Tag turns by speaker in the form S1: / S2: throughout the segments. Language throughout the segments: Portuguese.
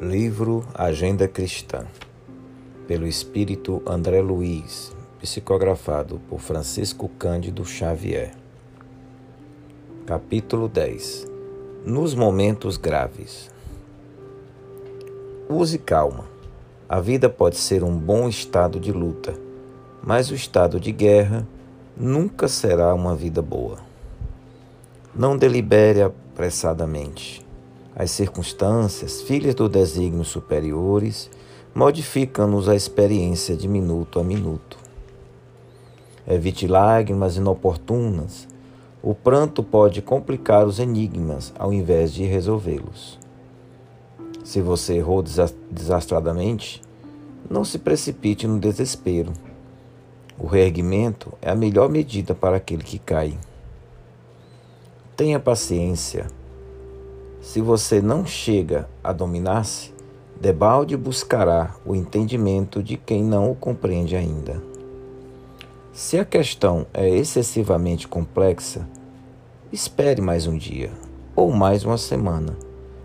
S1: Livro Agenda Cristã, pelo Espírito André Luiz, psicografado por Francisco Cândido Xavier. Capítulo 10 Nos momentos graves. Use calma. A vida pode ser um bom estado de luta, mas o estado de guerra nunca será uma vida boa. Não delibere apressadamente as circunstâncias, filhas do desígnio superiores, modificam-nos a experiência de minuto a minuto. Evite lágrimas inoportunas. O pranto pode complicar os enigmas ao invés de resolvê-los. Se você errou desastradamente, não se precipite no desespero. O reerguimento é a melhor medida para aquele que cai. Tenha paciência se você não chega a dominar-se, debalde buscará o entendimento de quem não o compreende ainda. Se a questão é excessivamente complexa, espere mais um dia ou mais uma semana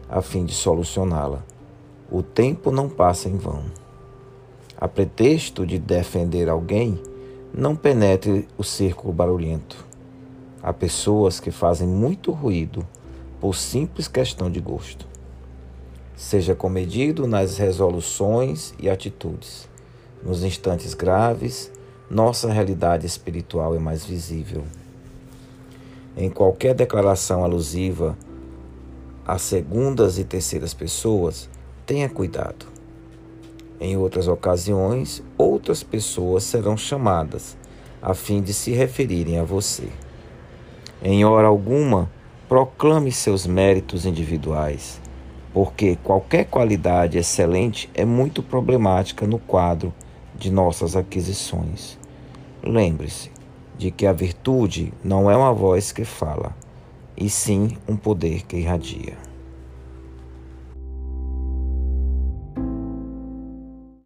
S1: a fim de solucioná-la. O tempo não passa em vão. A pretexto de defender alguém, não penetre o círculo barulhento. Há pessoas que fazem muito ruído por simples questão de gosto. Seja comedido nas resoluções e atitudes. Nos instantes graves, nossa realidade espiritual é mais visível. Em qualquer declaração alusiva a segundas e terceiras pessoas, tenha cuidado. Em outras ocasiões, outras pessoas serão chamadas a fim de se referirem a você. Em hora alguma, Proclame seus méritos individuais, porque qualquer qualidade excelente é muito problemática no quadro de nossas aquisições. Lembre-se de que a virtude não é uma voz que fala, e sim um poder que irradia.